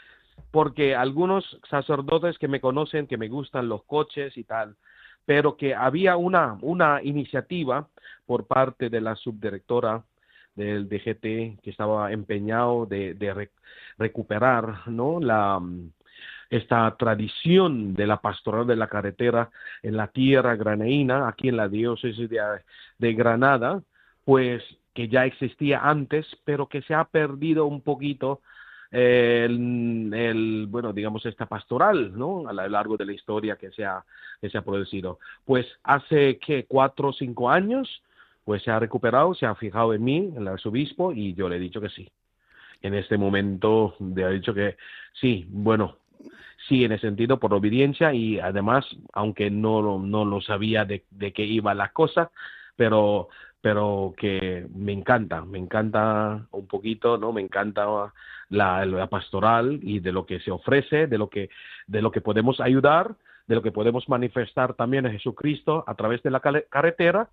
porque algunos sacerdotes que me conocen, que me gustan los coches y tal, pero que había una, una iniciativa por parte de la subdirectora del DGT que estaba empeñado de, recuperar ¿no? la, esta tradición de la pastoral de la carretera en la tierra graneína, aquí en la diócesis de Granada, pues que ya existía antes, pero que se ha perdido un poquito el, bueno, digamos, esta pastoral, ¿no? A lo largo de la historia que se ha, que se ha producido. Pues hace que cuatro o cinco años, pues se ha recuperado, se ha fijado en mí, el arzobispo, y yo le he dicho que sí. En este momento le ha dicho que sí, bueno, sí, en ese sentido, por obediencia, y además, aunque no, no lo sabía de, de qué iba la cosa, pero pero que me encanta, me encanta un poquito, ¿no? Me encanta la, la, pastoral y de lo que se ofrece, de lo que, de lo que podemos ayudar, de lo que podemos manifestar también a Jesucristo a través de la carretera,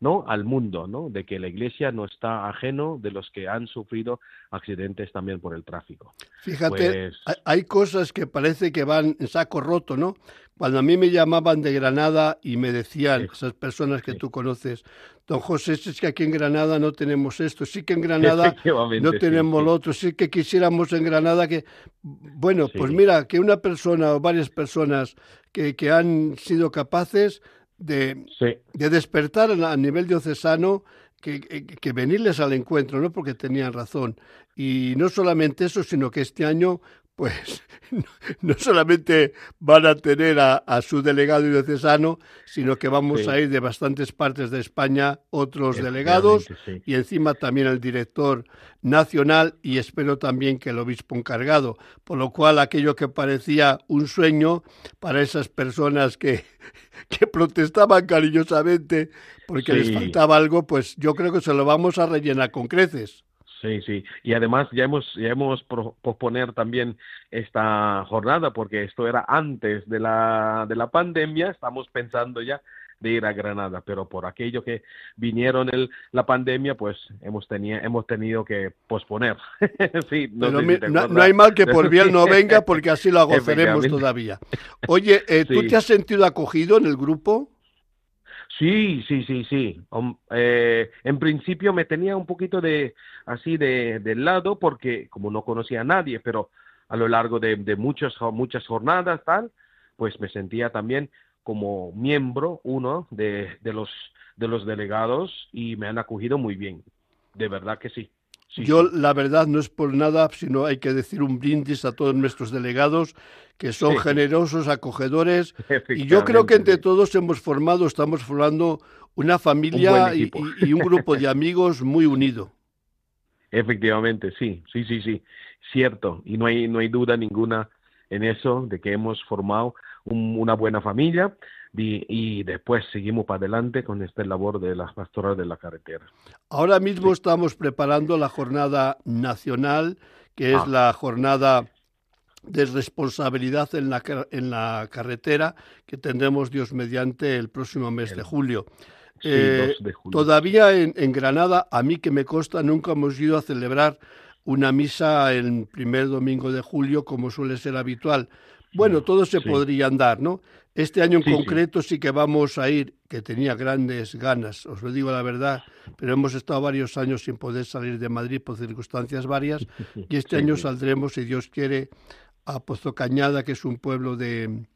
¿no? al mundo, ¿no? de que la iglesia no está ajeno de los que han sufrido accidentes también por el tráfico. Fíjate, pues hay cosas que parece que van en saco roto, ¿no? Cuando a mí me llamaban de Granada y me decían esas personas que tú conoces, don José, es que aquí en Granada no tenemos esto, sí que en Granada (laughs) no tenemos lo otro, sí que quisiéramos en Granada que, bueno, pues mira, que una persona o varias personas que, que han sido capaces de, de despertar a nivel diocesano que, que, venirles al encuentro, ¿no? Porque tenían razón. Y no solamente eso, sino que este año, pues, no solamente van a tener a, su delegado diocesano, sino que vamos a ir de bastantes partes de España otros delegados y encima también el director nacional y espero también que el obispo encargado. Por lo cual, aquello que parecía un sueño para esas personas que, que protestaban cariñosamente porque les faltaba algo, pues yo creo que se lo vamos a rellenar con creces. Sí, sí. Y además ya hemos, ya hemos posponer también esta jornada porque esto era antes de la, de la pandemia. Estamos pensando ya de ir a Granada, pero por aquello que vinieron el, la pandemia, pues hemos, tenía, hemos tenido que posponer. (laughs) sí, no, no, hay mal que por bien no venga, (laughs) porque así lo agozaremos todavía. Oye, eh, ¿tú te has sentido acogido en el grupo? Sí, sí, sí, sí. Eh, en principio me tenía un poquito de así de, de, lado porque como no conocía a nadie, pero a lo largo de, de muchas muchas jornadas tal, pues me sentía también como miembro uno de, de, los, de los delegados y me han acogido muy bien. De verdad que sí. Yo, la verdad, no es por nada, sino hay que decir un brindis a todos nuestros delegados que son generosos, acogedores. (laughs) Y yo creo que entre todos hemos formado, estamos formando una familia y, un grupo de amigos muy unido. (laughs) Efectivamente, sí, sí, sí, sí, cierto. Y no hay, no hay duda ninguna en eso, de que hemos formado una buena familia y, después seguimos para adelante con esta labor de las pastoras de la carretera. Ahora mismo estamos preparando la jornada nacional, que es ah. la jornada de responsabilidad en la, en la carretera que tendremos Dios mediante el próximo mes de julio. Eh, todavía en, en, Granada, a mí que me consta, nunca hemos ido a celebrar una misa el primer domingo de julio como suele ser habitual. Bueno, todo se podría andar, ¿no? Este año en concreto sí. que vamos a ir, que tenía grandes ganas, os lo digo la verdad, pero hemos estado varios años sin poder salir de Madrid por circunstancias varias (laughs) y este año saldremos, si Dios quiere, a Pozo Cañada, que es un pueblo de...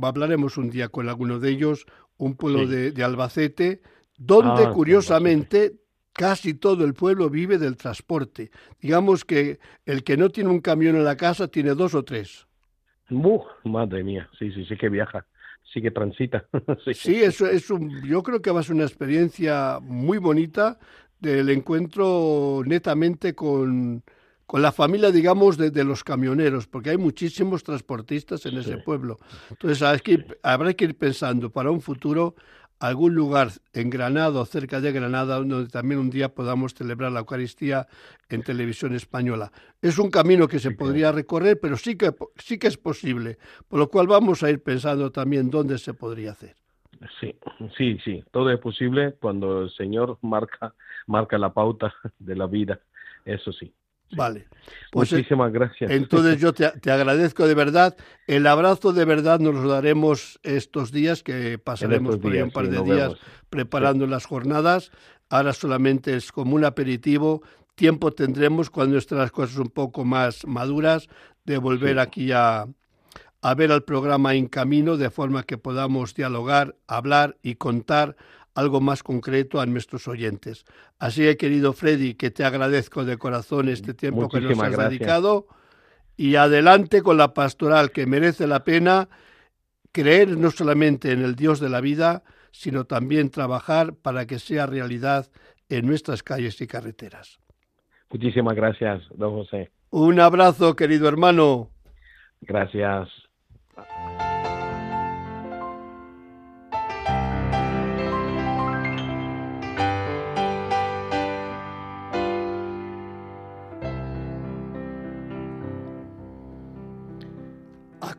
Hablaremos un día con alguno de ellos, un pueblo de, Albacete, donde ah, curiosamente casi todo el pueblo vive del transporte. Digamos que el que no tiene un camión en la casa tiene dos o tres. Madre mía, sí, sí, sí que viaja, sí que transita. (laughs) sí, eso es un, yo creo que va a ser una experiencia muy bonita del encuentro netamente con, con la familia, digamos, de, los camioneros, porque hay muchísimos transportistas en ese pueblo. Entonces, que habrá que ir pensando para un futuro algún lugar en Granada o cerca de Granada donde también un día podamos celebrar la Eucaristía en televisión española. Es un camino que se podría recorrer, pero sí que, sí que es posible, por lo cual vamos a ir pensando también dónde se podría hacer. Sí, sí, sí, todo es posible cuando el Señor marca, marca la pauta de la vida, eso sí. Vale. Pues, eh, Muchísimas gracias. Entonces yo te, agradezco de verdad. El abrazo de verdad nos lo daremos estos días, que pasaremos por ahí un par de días preparando las jornadas. Ahora solamente es como un aperitivo. Tiempo tendremos cuando estén las cosas un poco más maduras de volver aquí a, a ver el programa en camino de forma que podamos dialogar, hablar y contar algo más concreto a nuestros oyentes. Así que, querido Freddy, que te agradezco de corazón este tiempo que nos has dedicado y adelante con la pastoral que merece la pena creer no solamente en el Dios de la vida, sino también trabajar para que sea realidad en nuestras calles y carreteras. Muchísimas gracias, don José. Un abrazo, querido hermano. Gracias.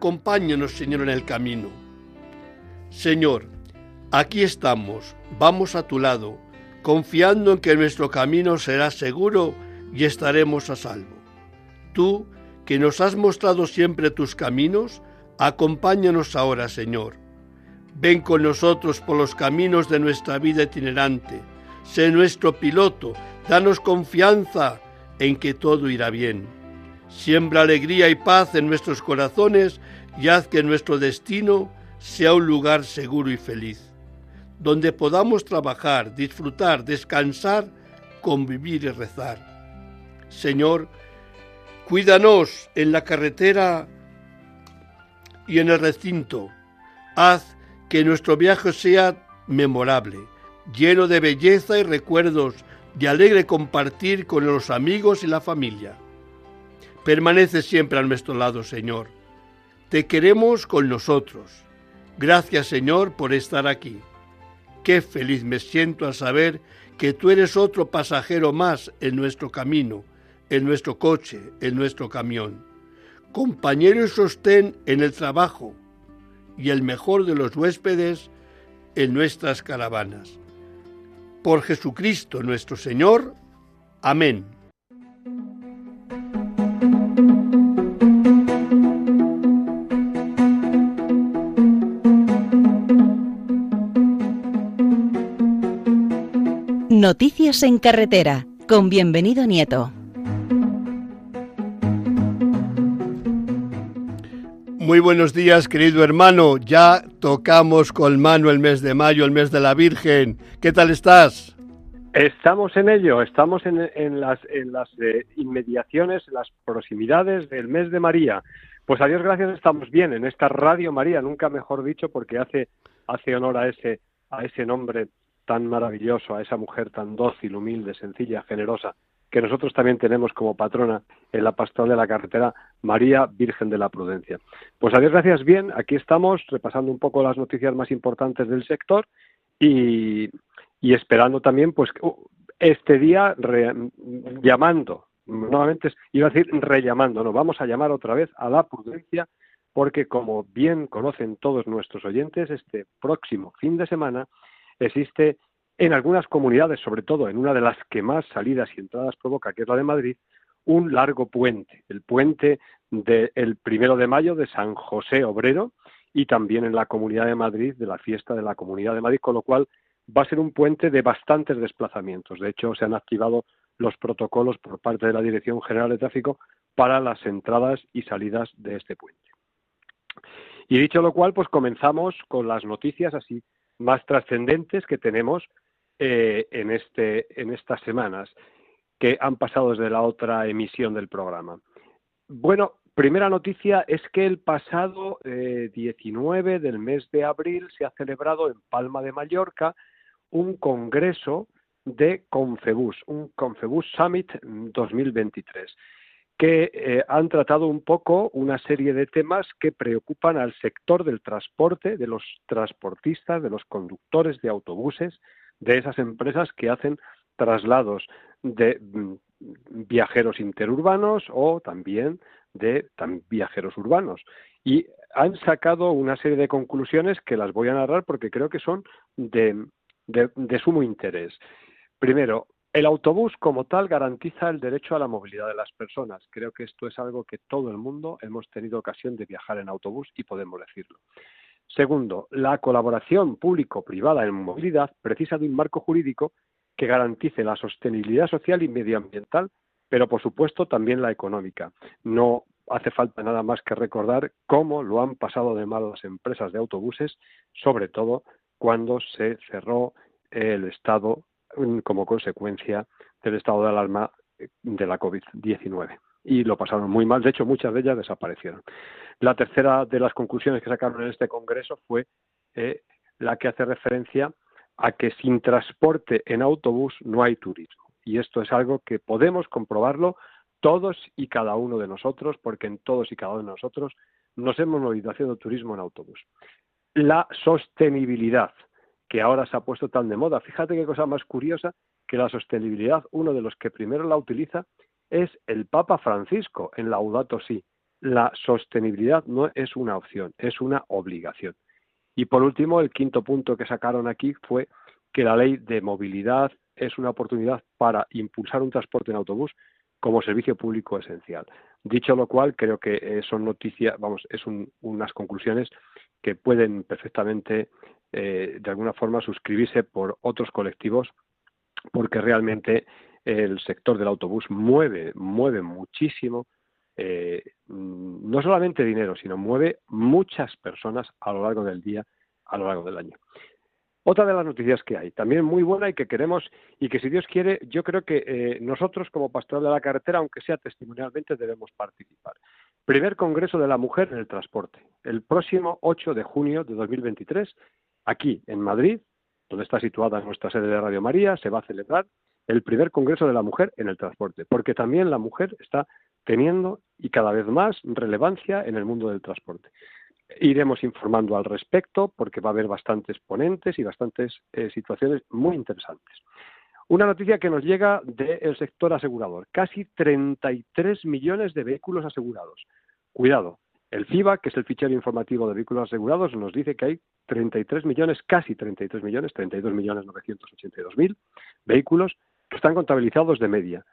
Acompáñanos, Señor, en el camino. Señor, aquí estamos, vamos a tu lado, confiando en que nuestro camino será seguro y estaremos a salvo. Tú, que nos has mostrado siempre tus caminos, acompáñanos ahora, Señor. Ven con nosotros por los caminos de nuestra vida itinerante. Sé nuestro piloto, danos confianza en que todo irá bien. Siembra alegría y paz en nuestros corazones y haz que nuestro destino sea un lugar seguro y feliz, donde podamos trabajar, disfrutar, descansar, convivir y rezar. Señor, cuídanos en la carretera y en el recinto. Haz que nuestro viaje sea memorable, lleno de belleza y recuerdos, de alegre compartir con los amigos y la familia. Permanece siempre a nuestro lado, Señor. Te queremos con nosotros. Gracias, Señor, por estar aquí. Qué feliz me siento al saber que tú eres otro pasajero más en nuestro camino, en nuestro coche, en nuestro camión. Compañero y sostén en el trabajo y el mejor de los huéspedes en nuestras caravanas. Por Jesucristo nuestro Señor. Amén. Noticias en carretera, con bienvenido Nieto. Muy buenos días, querido hermano. Ya tocamos con mano el mes de mayo, el mes de la Virgen. ¿Qué tal estás? Estamos en ello, estamos en, las, en las eh, inmediaciones, en las proximidades del mes de María. Pues a Dios gracias estamos bien en esta Radio María, nunca mejor dicho, porque hace, hace honor a ese, a ese nombre tan maravilloso, a esa mujer tan dócil, humilde, sencilla, generosa, que nosotros también tenemos como patrona en la pastoral de la carretera María Virgen de la Prudencia. Pues a Dios gracias bien, aquí estamos repasando un poco las noticias más importantes del sector y, y esperando también, pues, este día llamando, nuevamente iba a decir rellamando, no, vamos a llamar otra vez a la prudencia, porque como bien conocen todos nuestros oyentes, este próximo fin de semana existe en algunas comunidades, sobre todo en una de las que más salidas y entradas provoca, que es la de Madrid, un largo puente, el puente del primero de mayo de San José Obrero y también en la Comunidad de Madrid de la fiesta de la Comunidad de Madrid, con lo cual va a ser un puente de bastantes desplazamientos. De hecho, se han activado los protocolos por parte de la Dirección General de Tráfico para las entradas y salidas de este puente. Y dicho lo cual, pues comenzamos con las noticias así más trascendentes que tenemos eh, en, este, en estas semanas que han pasado desde la otra emisión del programa. Bueno, primera noticia es que el pasado 19 eh, del mes de abril se ha celebrado en Palma de Mallorca un congreso de Confebus, un Confebus Summit 2023, que eh, han tratado un poco una serie de temas que preocupan al sector del transporte, de los transportistas, de los conductores de autobuses, de esas empresas que hacen traslados de mm, viajeros interurbanos o también de viajeros urbanos. Y han sacado una serie de conclusiones que las voy a narrar porque creo que son de, de, sumo interés. Primero, el autobús como tal garantiza el derecho a la movilidad de las personas. Creo que esto es algo que todo el mundo hemos tenido ocasión de viajar en autobús y podemos decirlo. Segundo, la colaboración público-privada en movilidad precisa de un marco jurídico que garantice la sostenibilidad social y medioambiental, pero por supuesto también la económica. No hace falta nada más que recordar cómo lo han pasado de mal las empresas de autobuses, sobre todo cuando se cerró el Estado como consecuencia del estado de alarma eh, de la COVID-19. Y lo pasaron muy mal, de hecho muchas de ellas desaparecieron. La tercera de las conclusiones que sacaron en este Congreso fue eh, la que hace referencia a que sin transporte en autobús no hay turismo. Y esto es algo que podemos comprobarlo todos y cada uno de nosotros, porque en todos y cada uno de nosotros nos hemos movido haciendo turismo en autobús la sostenibilidad, que ahora se ha puesto tan de moda. Fíjate qué cosa más curiosa, que la sostenibilidad, uno de los que primero la utiliza es el Papa Francisco en Laudato Si. La sostenibilidad no es una opción, es una obligación. Y por último, el quinto punto que sacaron aquí fue que la ley de movilidad es una oportunidad para impulsar un transporte en autobús como servicio público esencial. Dicho lo cual, creo que son noticias, vamos, es unas conclusiones que pueden perfectamente, eh, de alguna forma, suscribirse por otros colectivos, porque realmente el sector del autobús mueve, mueve muchísimo, eh, no solamente dinero, sino mueve muchas personas a lo largo del día, a lo largo del año. Otra de las noticias que hay, también muy buena y que queremos, y que si Dios quiere, yo creo que eh, nosotros como pastoral de la carretera, aunque sea testimonialmente, debemos participar. Primer Congreso de la Mujer en el Transporte, el próximo 8 de junio de 2023, aquí en Madrid, donde está situada nuestra sede de Radio María, se va a celebrar el primer Congreso de la Mujer en el Transporte, porque también la mujer está teniendo y cada vez más relevancia en el mundo del transporte. Iremos informando al respecto porque va a haber bastantes ponentes y bastantes eh, situaciones muy interesantes. Una noticia que nos llega del sector asegurador. Casi 33 millones de vehículos asegurados. Cuidado, el FIBA, que es el fichero informativo de vehículos asegurados, nos dice que hay 33 millones, casi 33 millones, 32 millones 982 mil vehículos que están contabilizados de media.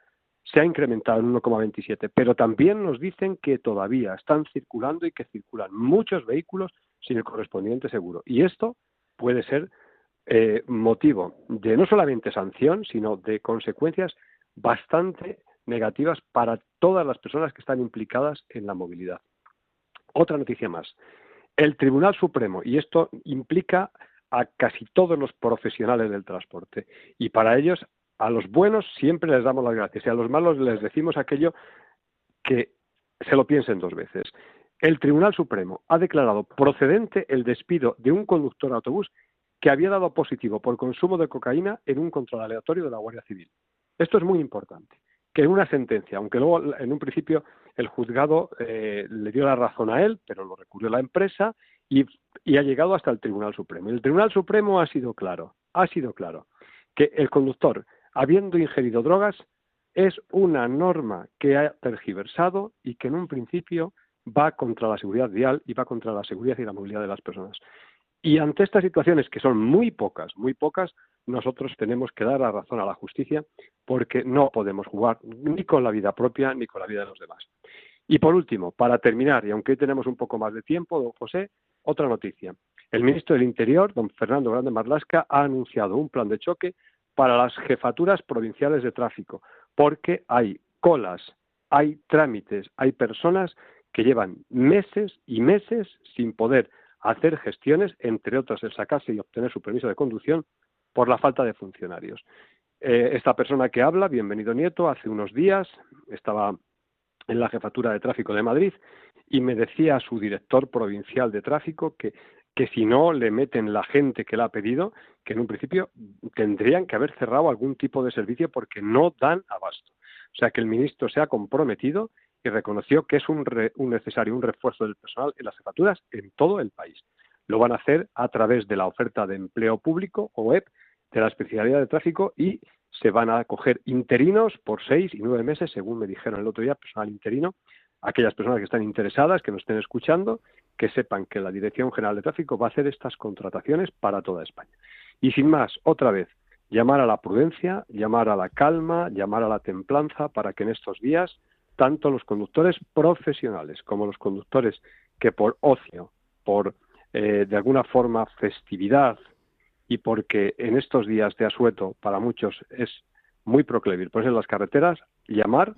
Se ha incrementado en 1,27, pero también nos dicen que todavía están circulando y que circulan muchos vehículos sin el correspondiente seguro. Y esto puede ser eh, motivo de no solamente sanción, sino de consecuencias bastante negativas para todas las personas que están implicadas en la movilidad. Otra noticia más. El Tribunal Supremo, y esto implica a casi todos los profesionales del transporte, y para ellos A los buenos siempre les damos las gracias y a los malos les decimos aquello que se lo piensen dos veces. El Tribunal Supremo ha declarado procedente el despido de un conductor de autobús que había dado positivo por consumo de cocaína en un control aleatorio de la Guardia Civil. Esto es muy importante, que en una sentencia, aunque luego en un principio el juzgado eh, le dio la razón a él, pero lo recurrió la empresa y, y ha llegado hasta el Tribunal Supremo. El Tribunal Supremo ha sido claro, ha sido claro, que el conductor, habiendo ingerido drogas, es una norma que ha tergiversado y que en un principio va contra la seguridad vial y va contra la seguridad y la movilidad de las personas. Y ante estas situaciones, que son muy pocas, muy pocas, nosotros tenemos que dar la razón a la justicia porque no podemos jugar ni con la vida propia ni con la vida de los demás. Y por último, para terminar, y aunque hoy tenemos un poco más de tiempo, don José, otra noticia. El ministro del Interior, don Fernando Grande Marlasca, ha anunciado un plan de choque para las jefaturas provinciales de tráfico, porque hay colas, hay trámites, hay personas que llevan meses y meses sin poder hacer gestiones, entre otras el sacarse y obtener su permiso de conducción por la falta de funcionarios. Eh, esta persona que habla, bienvenido Nieto, hace unos días estaba en la jefatura de tráfico de Madrid y me decía a su director provincial de tráfico que, que si no le meten la gente que le ha pedido, que en un principio tendrían que haber cerrado algún tipo de servicio porque no dan abasto. O sea que el ministro se ha comprometido y reconoció que es un, necesario un refuerzo del personal en las jefaturas en todo el país. Lo van a hacer a través de la oferta de empleo público o web de la especialidad de tráfico y se van a acoger interinos por seis y nueve meses, según me dijeron el otro día, personal interino. Aquellas personas que están interesadas, que nos estén escuchando, que sepan que la Dirección General de Tráfico va a hacer estas contrataciones para toda España. Y sin más, otra vez, llamar a la prudencia, llamar a la calma, llamar a la templanza para que en estos días tanto los conductores profesionales como los conductores que por ocio, por eh, de alguna forma festividad y porque en estos días de asueto para muchos es muy proclive pues en las carreteras, llamar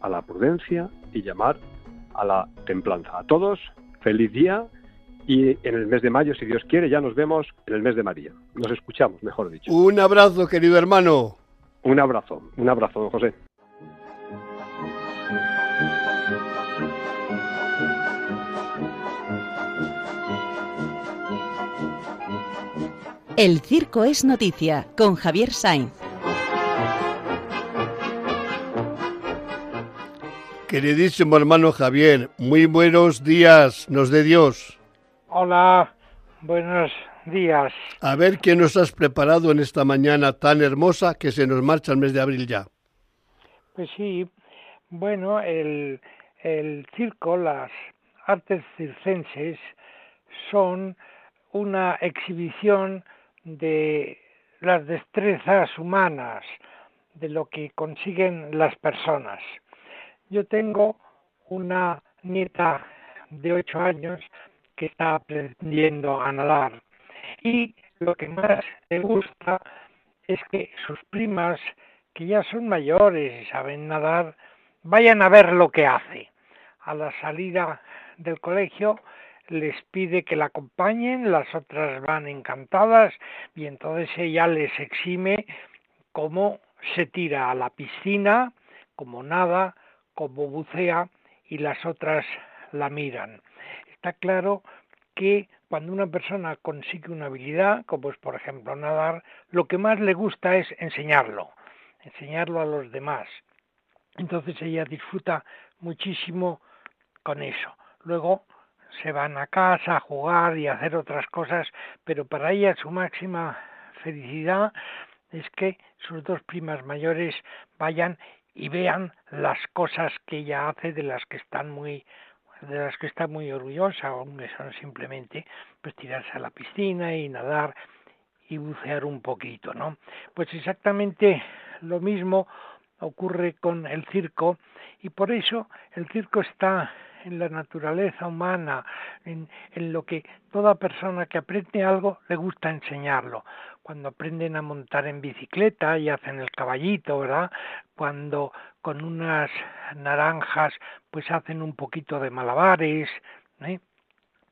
a la prudencia y llamar a la templanza. A todos, feliz día y en el mes de mayo, si Dios quiere, ya nos vemos en el mes de María. Nos escuchamos, mejor dicho. Un abrazo, querido hermano. Un abrazo, un abrazo, don José. El Circo es Noticia con Javier Sainz. Queridísimo hermano Javier, muy buenos días, nos de Dios. Hola, buenos días. A ver qué nos has preparado en esta mañana tan hermosa que se nos marcha el mes de abril ya. Pues sí, bueno, el, el circo, las artes circenses son una exhibición de las destrezas humanas, de lo que consiguen las personas. Yo tengo una nieta de ocho años que está aprendiendo a nadar y lo que más le gusta es que sus primas, que ya son mayores y saben nadar, vayan a ver lo que hace. A la salida del colegio les pide que la acompañen, las otras van encantadas y entonces ella les exime cómo se tira a la piscina, cómo nada, cómo bucea y las otras la miran. Está claro que cuando una persona consigue una habilidad, como es por ejemplo nadar, lo que más le gusta es enseñarlo, enseñarlo a los demás. Entonces ella disfruta muchísimo con eso. Luego se van a casa a jugar y hacer otras cosas, pero para ella su máxima felicidad es que sus dos primas mayores vayan y vean las cosas que ella hace de las que están muy de las que está muy orgullosa, aunque son simplemente pues tirarse a la piscina y nadar y bucear un poquito, ¿no? Pues exactamente lo mismo ocurre con el circo y por eso el circo está en la naturaleza humana, en, en, lo que toda persona que aprende algo le gusta enseñarlo. Cuando aprenden a montar en bicicleta y hacen el caballito, ¿verdad? Cuando con unas naranjas pues hacen un poquito de malabares, ¿eh?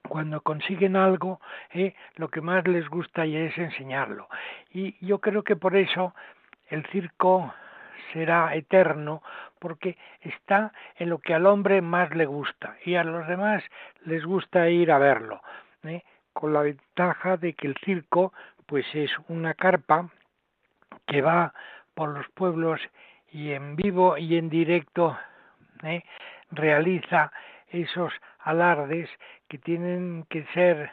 cuando consiguen algo, ¿eh? lo que más les gusta es enseñarlo. Y yo creo que por eso el circo será eterno porque está en lo que al hombre más le gusta y a los demás les gusta ir a verlo, ¿eh? con la ventaja de que el circo pues es una carpa que va por los pueblos y en vivo y en directo ¿eh? realiza esos alardes que tienen que ser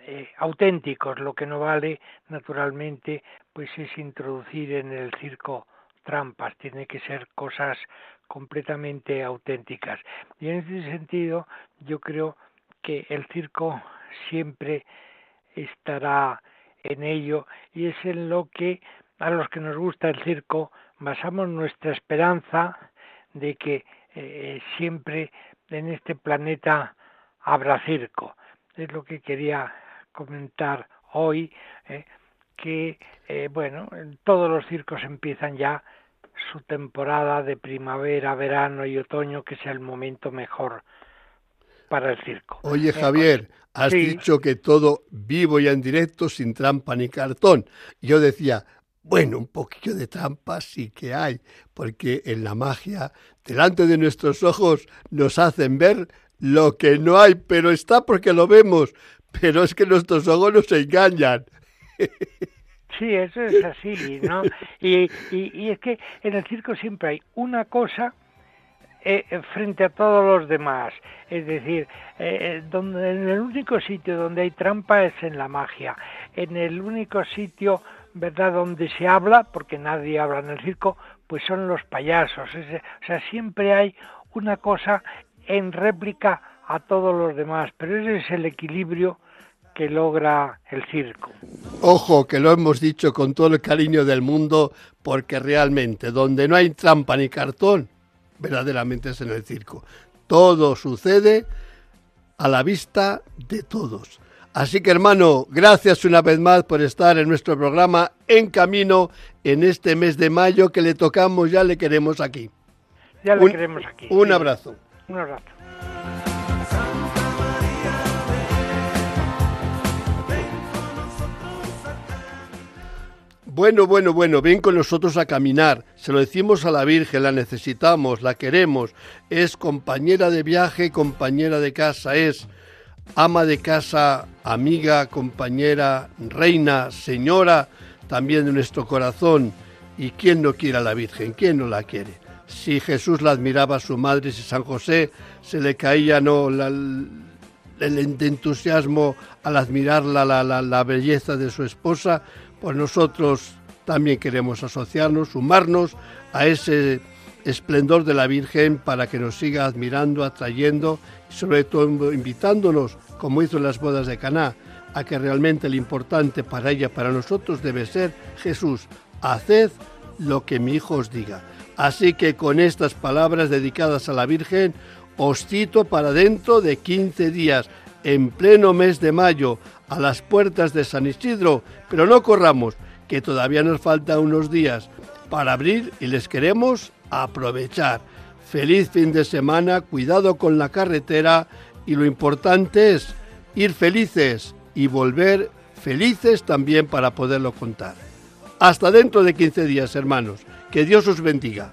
eh, auténticos. Lo que no vale, naturalmente, pues es introducir en el circo trampas, tiene que ser cosas completamente auténticas. Y en ese sentido, yo creo que el circo siempre estará en ello y es en lo que a los que nos gusta el circo basamos nuestra esperanza de que eh, siempre en este planeta habrá circo. Es lo que quería comentar hoy, eh, que, eh, bueno, todos los circos empiezan ya su temporada de primavera, verano y otoño, que sea el momento mejor para el circo. Oye, Javier, has dicho que todo vivo y en directo, sin trampa ni cartón. Yo decía, bueno, un poquillo de trampa sí que hay, porque en la magia, delante de nuestros ojos, nos hacen ver lo que no hay, pero está porque lo vemos. Pero es que nuestros ojos nos engañan. Sí, eso es así, ¿no? (laughs) Y, y, es que en el circo siempre hay una cosa eh, frente a todos los demás. Es decir, eh, donde, en el único sitio donde hay trampa es en la magia. En el único sitio ¿verdad?, donde se habla, porque nadie habla en el circo, pues son los payasos. o sea, siempre hay una cosa en réplica a todos los demás, pero ese es el equilibrio que logra el circo. Ojo, que lo hemos dicho con todo el cariño del mundo, porque realmente donde no hay trampa ni cartón, verdaderamente es en el circo. Todo sucede a la vista de todos. Así que hermano, gracias una vez más por estar en nuestro programa En Camino en este mes de mayo que le tocamos, ya le queremos aquí. Ya le queremos aquí. Un abrazo. Un abrazo. Bueno, bueno, bueno, ven con nosotros a caminar. Se lo decimos a la Virgen, la necesitamos, la queremos. Es compañera de viaje, compañera de casa, es ama de casa, amiga, compañera, reina, señora también de nuestro corazón. ¿Y quién no quiere a la Virgen? ¿Quién no la quiere? Si Jesús la admiraba a su madre, si San José se le caía no el, entusiasmo al admirar la, la, la belleza de su esposa, pues nosotros también queremos asociarnos, sumarnos a ese esplendor de la Virgen para que nos siga admirando, atrayendo y sobre todo invitándonos, como hizo en las bodas de Caná, a que realmente lo importante para ella, para nosotros debe ser Jesús, haced lo que mi hijo os diga. Así que con estas palabras dedicadas a la Virgen, os cito para dentro de 15 días, en pleno mes de mayo, a las puertas de San Isidro, pero no corramos, que todavía nos faltan unos días para abrir y les queremos aprovechar. Feliz fin de semana, cuidado con la carretera y lo importante es ir felices y volver felices también para poderlo contar. Hasta dentro de 15 días, hermanos. Que Dios os bendiga.